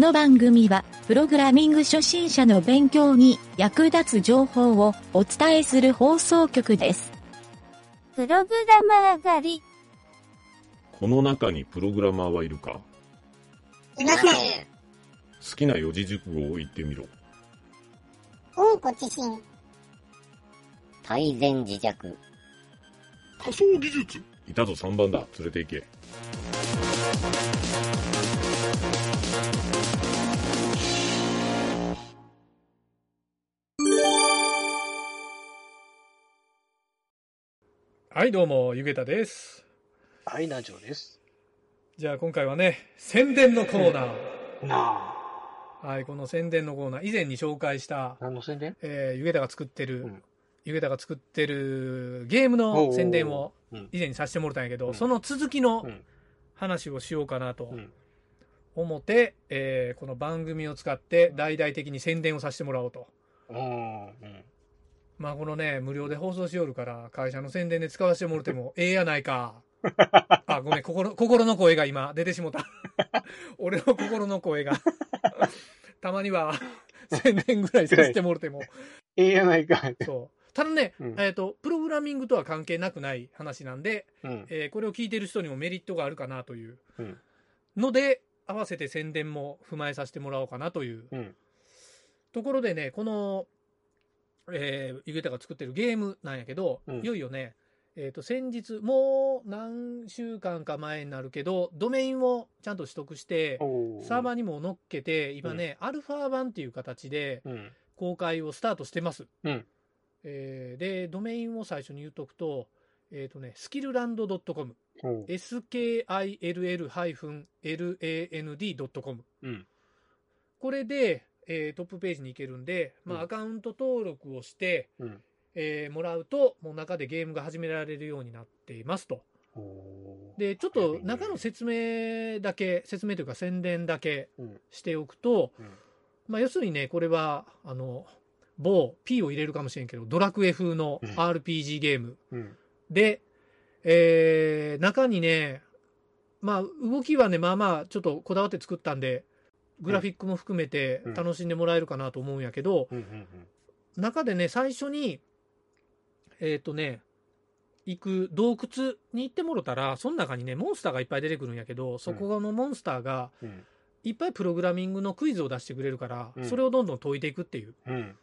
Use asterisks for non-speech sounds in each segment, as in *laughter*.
の番組は、プログラミング初心者の勉強に役立つ情報をお伝えする放送局です。プログラマー狩り。この中にプログラマーはいるか？いません。好きな四字熟語を言ってみろ。温故知新。泰然自弱。仮想技術いたぞ3番だ。連れて行け。はい、どうも、ゆげたです。はい、南條です。じゃあ今回はね、宣伝のコーナー。なはい、この宣伝のコーナー、以前に紹介したあ。、何の宣伝？えー、ゆげたが作ってる、うんゆげたが作ってるゲームの宣伝をうん。以前にさせてもらったんやけど、うんその続きのうん。話をしようかなとうん。思って、えーこの番組を使って大々的に宣伝をさせてもらおうと。まあこのね、無料で放送しよるから、会社の宣伝で使わせてもらっても *laughs* ええやないか。*laughs* あ、ごめん、心、心の声が今出てしもた。*laughs* 俺の心の声が。たまには宣伝ぐらいさせてもらっても。ええやないかい。そう。ただね、うんえっ、と、プログラミングとは関係なくない話なんで、うん。えーこれを聞いてる人にもメリットがあるかなといううん。ので、合わせて宣伝も踏まえさせてもらおうかなといううん。ところでね、この、えー、ゆげたが作ってるゲームなんやけど、うんいよいよね、えっ、と、先日、もう何週間か前になるけど、ドメインをちゃんと取得して、おサーバーにも乗っけて、今ね、アルファ版っていう形でうん。公開をスタートしてます。うんえーで、ドメインを最初に言うとくと、えっ、とね、スキルランド .com、おう skill-land.com。うん。これで、えートップページに行けるんで、まあ、うんアカウント登録をして、うん。えーもらうと、もう中でゲームが始められるようになっていますと。で、ちょっと中の説明だけ、説明というか宣伝だけうん。しておくと、うん。まあ、要するにね、これは、あの、某 P を入れるかもしれんけど、ドラクエ風のうん RPG ゲームうん。で、えー中にね、まあ、動きはね、まあまあ、ちょっとこだわって作ったんで、グラフィックも含めてうん楽しんでもらえるかなと思うんやけど。中でね、最初に、えっ、とね、行く洞窟に行ってもろたら、その中にね、モンスターがいっぱい出てくるんやけど、そこのモンスターがうん。いっぱいプログラミングのクイズを出してくれるから、うんそれをどんどん解いていくっていううん。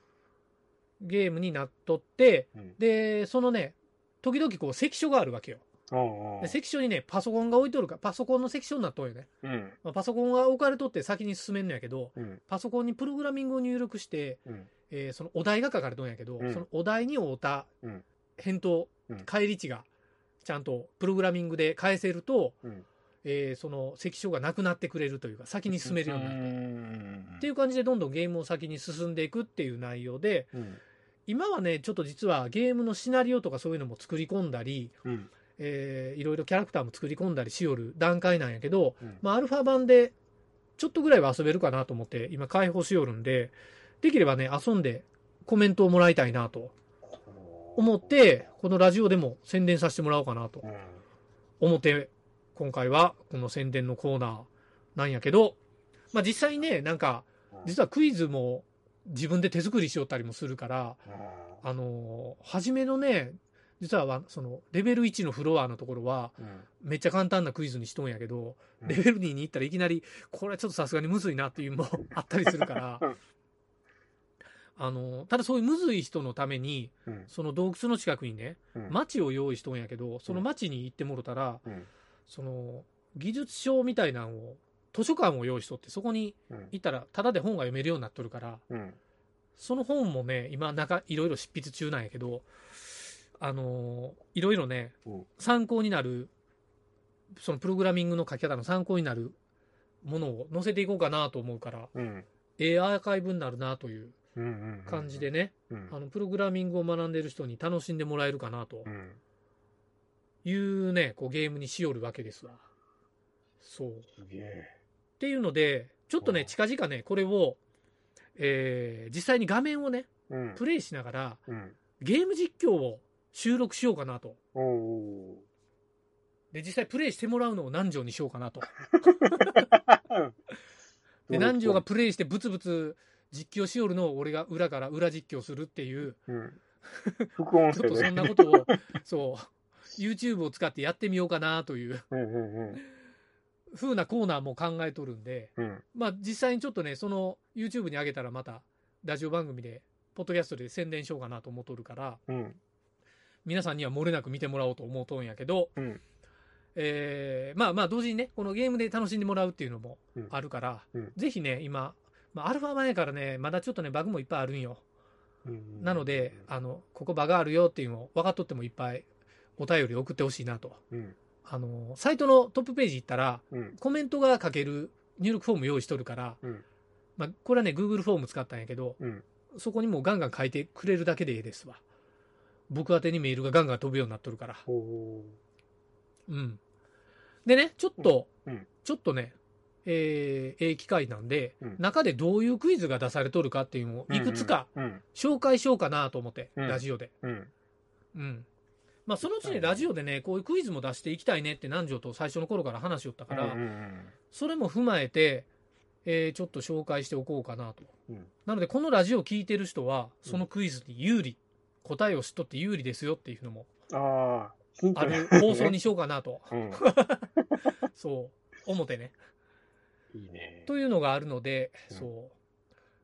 ゲームになっとって、うん。で、そのね、時々こう関所があるわけよ。で関所にね、パソコンが置いとるから、パソコンの関所になっとんよね。うん。まあパソコンが置かれとって先に進めんのやけど、うん。パソコンにプログラミングを入力して、うん。えーそのお題が書かれとんやけど、うんそのお題に合うたうん返答、うん返り値がちゃんとプログラミングで返せると、うん。えーその関所がなくなってくれるというか、先に進めるようになると。んっていう感じでどんどんゲームを先に進んでいくっていう内容で、うん。今はね、ちょっと実はゲームのシナリオとかそういうのも作り込んだり、うん。えーいろいろキャラクターも作り込んだりしよる段階なんやけど、うん。まあ、アルファ版でちょっとぐらいは遊べるかなと思って今開放しよるんで、できればね、遊んでコメントをもらいたいなと思って、このラジオでも宣伝させてもらおうかなとうん。思って、今回はこの宣伝のコーナーなんやけど、まあ実際ね、なんか、実はクイズも自分で手作りしよったりもするから、あのー初めのね、実はそのレベル1のフロアのところは、うん。めっちゃ簡単なクイズにしとんやけど、うんレベル2に行ったらいきなり、これはちょっとさすがにむずいなっていうのも *laughs* あったりするからうん、あの、ただそういうむずい人のために、うん。その洞窟の近くにね、うん。町を用意しとんやけど、その町に行ってもろたら、うん。その、技術書みたいなのを、図書館を用意しとって、そこにうん。行ったら、ただで本が読めるようになっとるから、うん。その本もね、今、なんか、いろいろ執筆中なんやけど、あのいろいろね、うん参考になる、そのプログラミングの書き方の参考になるものを載せていこうかなと思うから、うん。ええアーカイブになるなという。感じでね、うん。あの、プログラミングを学んでる人に楽しんでもらえるかなとうん。いうね、こうゲームにしよるわけですわ。そう。すげえ。っていうので、ちょっとね、うん近々ね、これを、えー実際に画面をね、うん。プレイしながら、うん。ゲーム実況を収録しようかなと。で、実際プレイしてもらうのを何条にしようかなと。*laughs* で、南條がプレイしてブツブツ実況しよるのを俺が裏から裏実況するっていう、うん。副音声で *laughs* ちょっとそん。なことを、そう、YouTube を使ってやってみようかなといううんうんうん。風なコーナーも考えとるんで、うん。まあ実際にちょっとね、その YouTube に上げたらまたラジオ番組で、ポッドキャストで宣伝しようかなと思っとるから、うん。皆さんには漏れなく見てもらおうと思うとんやけど、うん。えーまあまあ同時にね、このゲームで楽しんでもらうっていうのもあるから、うんぜひね、今、まあ、アルファ前からね、まだちょっとね、バグもいっぱいあるんよ。うんなので、あの、ここバグあるよっていうのを分かっとってもいっぱいお便り送ってほしいなと。うん。あの、サイトのトップページ行ったら、うん。コメントが書ける入力フォーム用意しとるから、うんまあ、これはね、Google フォーム使ったんやけど、うん。そこにもうガンガン書いてくれるだけでええですわ。僕宛てにメールがガンガン飛ぶようになっとるから。うん。でね、ちょっと、うんうんちょっとね、えー、ええ機会なんで、うん中でどういうクイズが出されとるかっていうのをいくつかうん。紹介しようかなと思って、うんラジオで。うん。うん。まあ、そのうちね、ラジオでね、こういうクイズも出していきたいねって南條と最初の頃から話しよったから、うんうんそれも踏まえて、えーちょっと紹介しておこうかなと。うんなので、このラジオを聞いてる人は、そのクイズに有利、答えを知っとって有利ですよっていうのもああ、放送にしようかなと、*laughs* うん。*laughs* そう、思ってね。いいね。というのがあるので、うんそう。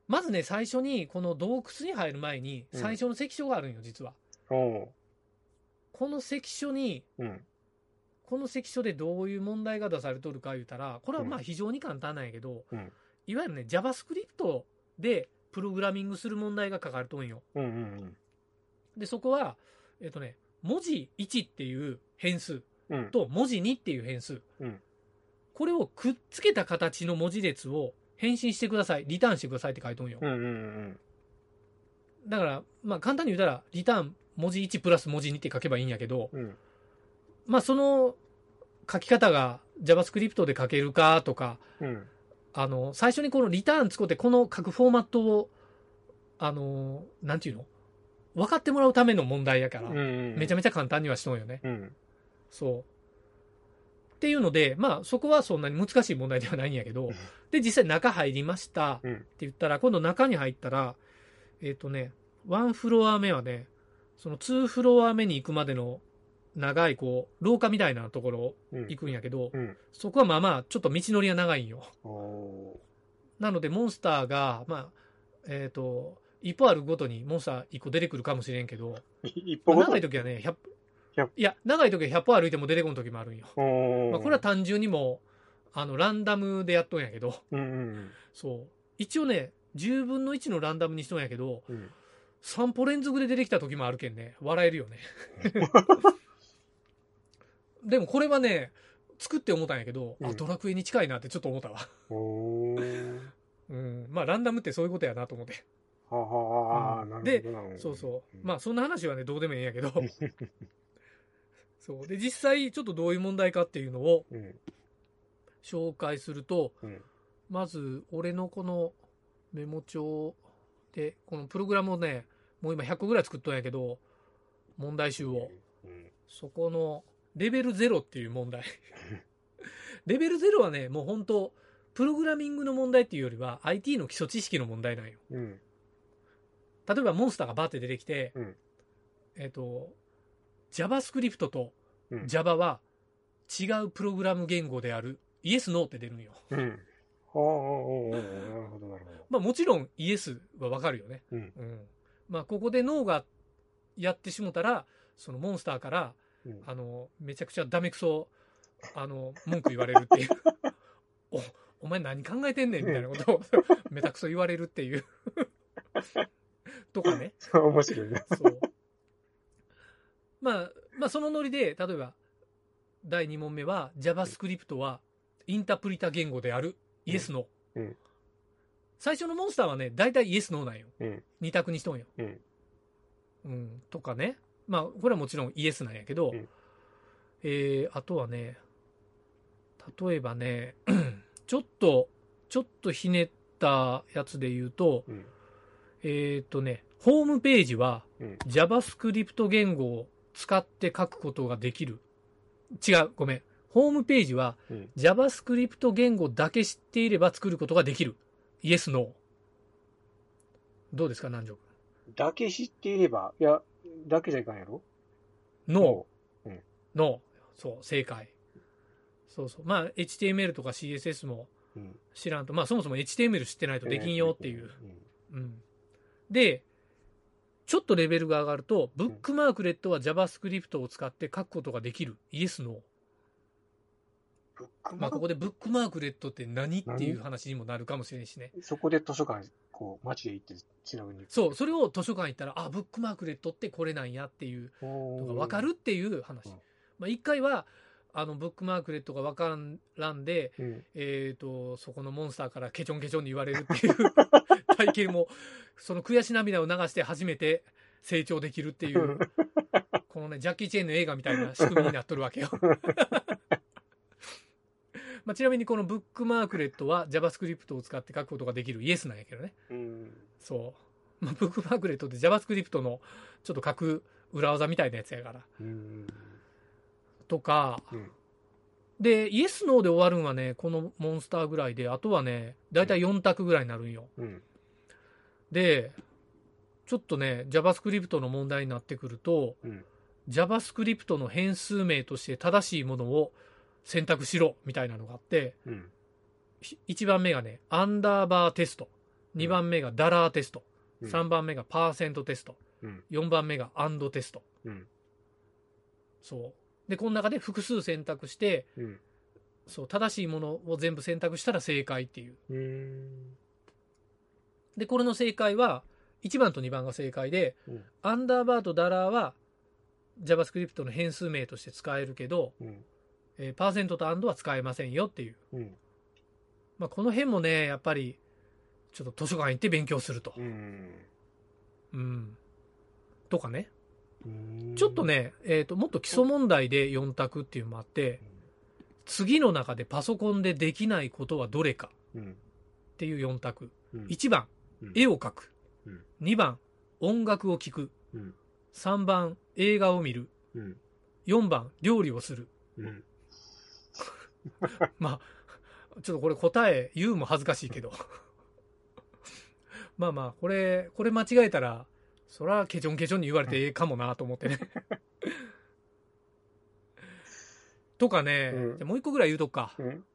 まずね、最初に、この洞窟に入る前に、うん最初の関所があるんよ、実は。この関所に、うん。この関所でどういう問題が出されとるか言うたら、これはまあうん非常に簡単なんやけど、うんいわゆるね、JavaScript でプログラミングする問題が書かれとんよ。うんうんで、そこは、えっ、とね、文字1っていう変数。と文字2っていう変数。うんこれをくっつけた形の文字列を返信してください。リターンしてくださいって書いとんよ。うんうんうん。だから、まあ簡単に言うたら、リターン文字1プラス文字2って書けばいいんやけど、うん。まあその書き方が JavaScript で書けるかとか、うん。あの、最初にこのリターン使ってこの書くフォーマットを、あの、なんていうの？分かってもらうための問題やから、うん。めちゃめちゃ簡単にはしとんよね。うん。そう。っていうので、まあそこはそんなに難しい問題ではないんやけど、で、実際中入りましたってうん。言ったら、今度中に入ったら、えっ、とね、1フロア目はね、その2フロア目に行くまでの長いこう、廊下みたいなところうん。行くんやけど、うん。そこはまあまあ、ちょっと道のりが長いんよ。おなので、モンスターが、まあ、えっ、と、一歩あるごとにモンスター一個出てくるかもしれんけど、ー。一歩長い時はね、100 100いや、長い時は100歩歩いても出てこん時もあるんよ。まあ、これは単純にもう、あの、ランダムでやっとんやけど、うんうんそう。一応ね、10分の1のランダムにしとんやけど、うん。3歩連続で出てきた時もあるけんね、笑えるよね。*laughs* でもこれはね、作って思ったんやけど、あ、うんドラクエに近いなってちょっと思ったわ。うん。まあ、ランダムってそういうことやなと思って。で。そうそう。んまあ、そんな話はね、どうでもいいんやけど。*laughs* そう。で、実際、ちょっとどういう問題かっていうのをうん。紹介すると、うん。まず、俺のこのメモ帳で、このプログラムをね、もう今100個ぐらい作っとんやけど、問題集を。うん。そこの、レベル0っていう問題。*laughs* レベル0はね、もう本当プログラミングの問題っていうよりは、IT の基礎知識の問題なんよ。うん。例えば、モンスターがバーって出てきて、うんえっ、と、JavaScript とうん Java は違うプログラム言語である。イエス、ノーって出るんよ。うん。はあ、おーおーおーなるほど、なるほど。まあもちろんイエスはわかるよね。うん。うん。まあここでノーがやってしもたら、そのモンスターから、うんあの、めちゃくちゃダメクソ、あの、文句言われるっていう。*laughs* お、お前何考えてんねんみたいなことを、*laughs* めたくそ言われるっていう。とかね。*laughs* 面白いね。そう。まあ、まあそのノリで、例えば、第2問目は、JavaScript はインタープリタ言語である。イエス、ノー。うん最初のモンスターはね、大体イエス、ノーなんよ。うん。二択にしとんよ。うん。うん、とかね。まあ、これはもちろんイエスなんやけど、うんえー、あとはね、例えばね、*clears throat* ちょっと、ちょっとひねったやつで言うと、うん。えっ、とね、ホームページはうん JavaScript 言語を使って書くことができる。違う、ごめん。ホームページはうん。JavaScript 言語だけ知っていれば作ることができる。イエス、ノー。どうですか、南條だけ知っていれば、いや、だけじゃいかんやろ？君。ノうんー。ノー。そう、正解。そうそう。まあ、HTML とか CSS もうん。知らんと、まあ、そもそも HTML 知ってないとできんよっていう。うん。うん。で、ちょっとレベルが上がると、ブックマークレットは JavaScript を使って書くことができる。イエス、ノー。まあ、ここでブックマークレットって何っていう何話にもなるかもしれんしね。そこで図書館、こう、街で行って調べに行く。そう、それを図書館行ったら、あ、ブックマークレットってこれなんやっていうののが分かるっていう話。うんまあ、一回は、あの、ブックマークレットが分からんで、うん。えっ、と、そこのモンスターからケチョンケチョンに言われるっていう *laughs* *laughs* 体験も、その悔し涙を流して初めて成長できるっていう、*laughs* このね、ジャッキー・チェーンの映画みたいな仕組みになっとるわけよ。*laughs* まあ、ちなみにこのブックマークレットは JavaScript を使って書くことができるイエスなんやけどね。うん。そう。まあ、ブックマークレットって JavaScript のちょっと書く裏技みたいなやつやから。うん。とか、うんで、イエス、ノーで終わるんはね、このモンスターぐらいで、あとはね、だいたい4択ぐらいになるんよ。うん。で、ちょっとね、JavaScript の問題になってくると、うん。JavaScript の変数名として正しいものを選択しろみたいなのがあって、うん。1番目がね、アンダーバーテスト。2番目がダラーテスト。うん3番目がパーセントテスト。うん。4番目がアンドテスト。うん。そう。で、この中で複数選択して、うん。そう、正しいものを全部選択したら正解っていう。うん。で、これの正解は、1番と2番が正解で、うんアンダーバーとダラーは JavaScript の変数名として使えるけど、うん。えーパーセントとアンドは使えませんよっていう。うん。まあ、この辺もね、やっぱり、ちょっと図書館行って勉強すると。うん。うん。とかね。うんちょっと。ね、えっ、と、もっと基礎問題で4択っていうのもあって、次の中でパソコンでできないことはどれかうん。っていう4択。うん。1番、うん絵を描くうん。2番、音楽を聴く。うん。3番、映画を見る。うん。4番、料理をする。うん。*laughs* まあ、ちょっとこれ答え言うも恥ずかしいけど。*laughs* まあまあ、これ、これ間違えたら、そらケチョンケチョンに言われてええかもなと思ってね。*laughs* とかね、うんじゃあもう一個ぐらい言うとくか。うん。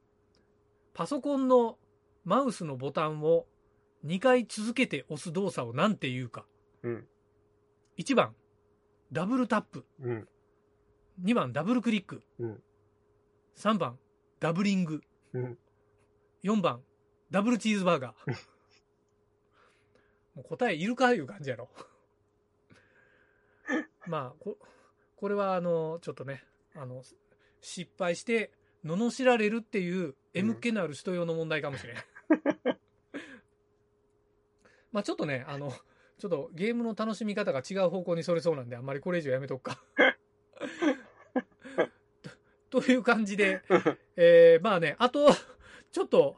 パソコンのマウスのボタンを2回続けて押す動作を何て言うか。うん。1番、ダブルタップ。うん。2番、ダブルクリック。うん。3番、ダブリング。うん。4番、ダブルチーズバーガー。*laughs* もう答えいるかいう感じやろ。*laughs* まあ、ここれはあの、ちょっとね、あの、失敗して、罵られるっていう、M 気のある人用の問題かもしれん。まあちょっとね、あの、ちょっとゲームの楽しみ方が違う方向にそれそうなんで、あんまりこれ以上やめとくか。と *laughs* という感じで、えーまあね、あと、ちょっと、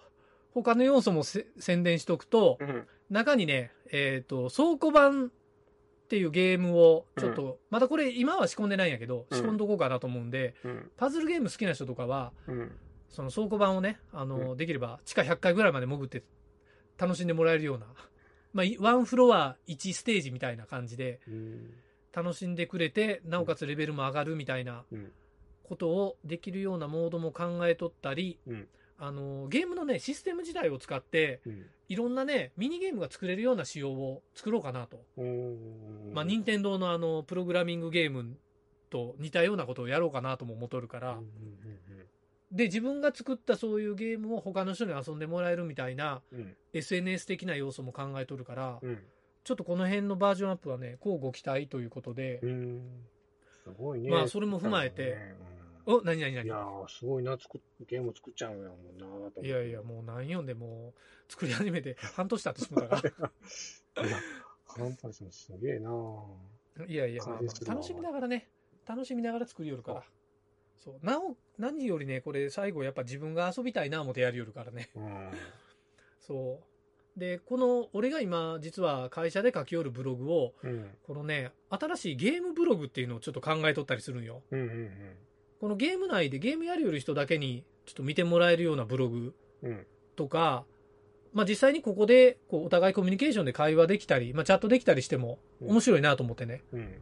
他の要素もせ宣伝しとくと、うん。中にね、えっ、と、倉庫版っていうゲームを、ちょっと、まだこれ今は仕込んでないんやけど、うん仕込んどこうかなと思うんで、うん。パズルゲーム好きな人とかは、うん。その倉庫版をね、あの、うできれば地下100階ぐらいまで潜って楽しんでもらえるような、まあ、いワンフロア1ステージみたいな感じでうん。楽しんでくれて、なおかつレベルも上がるみたいなうん。ことをできるようなモードも考えとったり、うんあの、ゲームのね、システム自体を使って、うん。いろんなね、ミニゲームが作れるような仕様を作ろうかなと。うん。まあ、任天堂のあの、プログラミングゲームと似たようなことをやろうかなとも思っとるから、うんで、自分が作ったそういうゲームを他の人に遊んでもらえるみたいなうんうん。SNS 的な要素も考えとるから、うん。ちょっとこの辺のバージョンアップはね、こうご期待ということでう、ん。すごいね。まあそれも踏まえてうんお、なになにないにやー、すごいな、作っゲーム作っちゃうんやもんなと思っていやいや、もう何読んでもう作り始めて *laughs* 半年経ってしまったかいや、半すげえなら。いやいや、まあまあ楽しみながらね、楽しみながら作りよるから。そう。なお、何よりね、これ最後やっぱ自分が遊びたいな思ってやりよるからね。うん。そう。で、この、俺が今、実は会社で書きよるブログを、うん。このね、新しいゲームブログっていうのをちょっと考えとったりするんよ。うん。うん。このゲーム内でゲームやりよる人だけにちょっと見てもらえるようなブログうん。とか、まあ実際にここでこうお互いコミュニケーションで会話できたり、まあチャットできたりしても面白いなと思ってね。うん。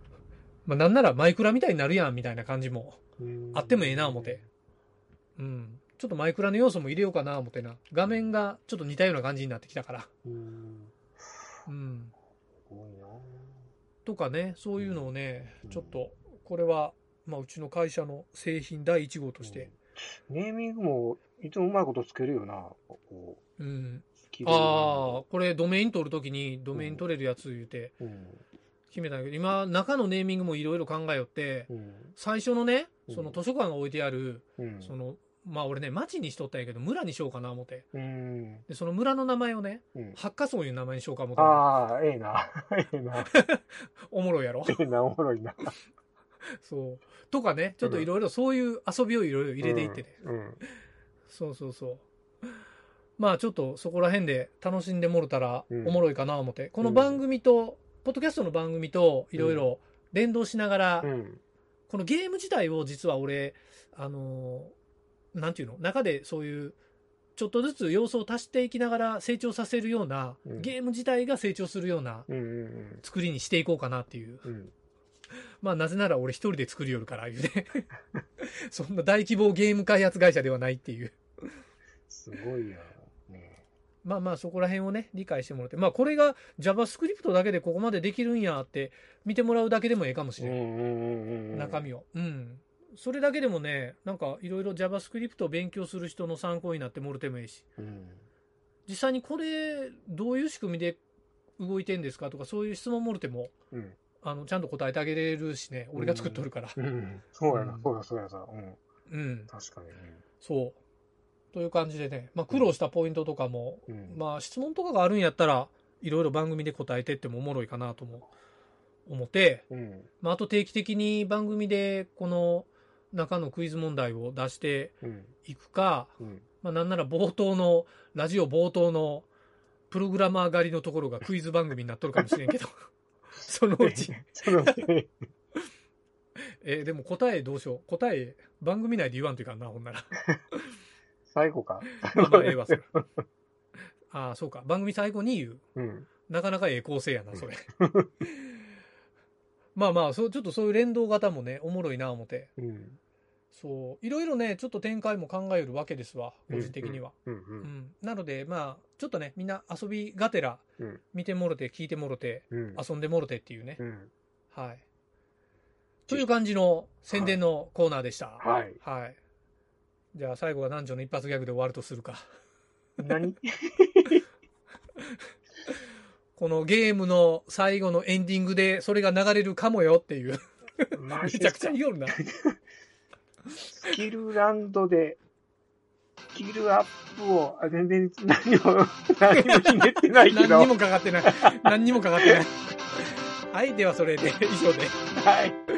まあなんならマイクラみたいになるやんみたいな感じもうんあってもええな思って。うん。ちょっとマイクラの要素も入れようかな思ってな。画面がちょっと似たような感じになってきたから。うん。うん。すごいなとかね、そういうのをねうん、ちょっと、これは、まあうちの会社の製品第1号として。ネーミングもいつもうまいことつけるよな。こううん。ああ、これドメイン取るときにドメイン取れるやつ言うてうん。決めたんだけど、今中のネーミングもいろいろ考えよって、うん。最初のね、うんその図書館が置いてある、うん。その、まあ俺ね、町にしとったんやけど、村にしようかな思って。うん。で、その村の名前をね、うん。八花荘いう名前にしようか思って。ああ、ええな。*laughs* ええな。*laughs* おもろいやろ *laughs* ええな、おもろいな。そう。とかね、ちょっといろいろそういう遊びをいろいろ入れていってね。うん。そうそうそう。まあちょっとそこら辺で楽しんでもろたらうんおもろいかな思って。この番組と、ポッドキャストの番組といろいろ連動しながら、うん。このゲーム自体を実は俺、あのーなんていうの？中でそういう、ちょっとずつ要素を足していきながら成長させるような、うんゲーム自体が成長するような。作りにしていこうかなっていう。うん。*laughs* まあなぜなら俺一人で作りよるから言うて。*laughs* そんな大規模ゲーム開発会社ではないっていう。すごいや。ねまあまあそこら辺をね、理解してもらって。まあこれが JavaScript だけでここまでできるんやって見てもらうだけでもええかもしれない。うん。中身を。うん。それだけでもね、なんかいろいろ JavaScript を勉強する人の参考になってもろてもいいし、うん。実際にこれどういう仕組みで動いてんですかとかそういう質問もろても、うん。あの、ちゃんと答えてあげれるしね、俺が作っとるから。うん。そうやなう。んそうや、そうやさ。うん。うん。確かに。そう。という感じでね、まあ苦労したポイントとかも、うん。まあ質問とかがあるんやったら、いろいろ番組で答えてってもおもろいかなとも思って、うん。まああと定期的に番組でこの中のクイズ問題を出してうん。いくか、うん。まあなんなら冒頭の、ラジオ冒頭のプログラマー狩りのところがクイズ番組になっとるかもしれんけど、*laughs* そのうち、そのうち、*laughs* えーでも答えどうしよう。答え番組内で言わんといかんな、ほんなら。最後か。まあまあええわ、それ。*laughs* ああ、そうか。番組最後に言う。うん。なかなかええ構成やな、それ。*laughs* まあまあ、そう、ちょっとそういう連動型もね、おもろいな、思って。うん。そう。いろいろね、ちょっと展開も考えるわけですわ、個人的には。うん。う。うんん。なので、まあ、ちょっとね、みんな遊びがてらうん。見てもろて、聞いてもろて、うん。遊んでもろてっていうね。うん。はい。という感じの宣伝のコーナーでした。はい。はい。じゃあ最後は男女の一発ギャグで終わるとするか。何？*laughs* このゲームの最後のエンディングでそれが流れるかもよっていう。マめジちゃくちゃ言いよるな。スキルランドで、スキルアップを、あ全然何も、何もひねってないけど。何にもかかってない。何にもかかってない。*laughs* はい、ではそれで以上で。はい。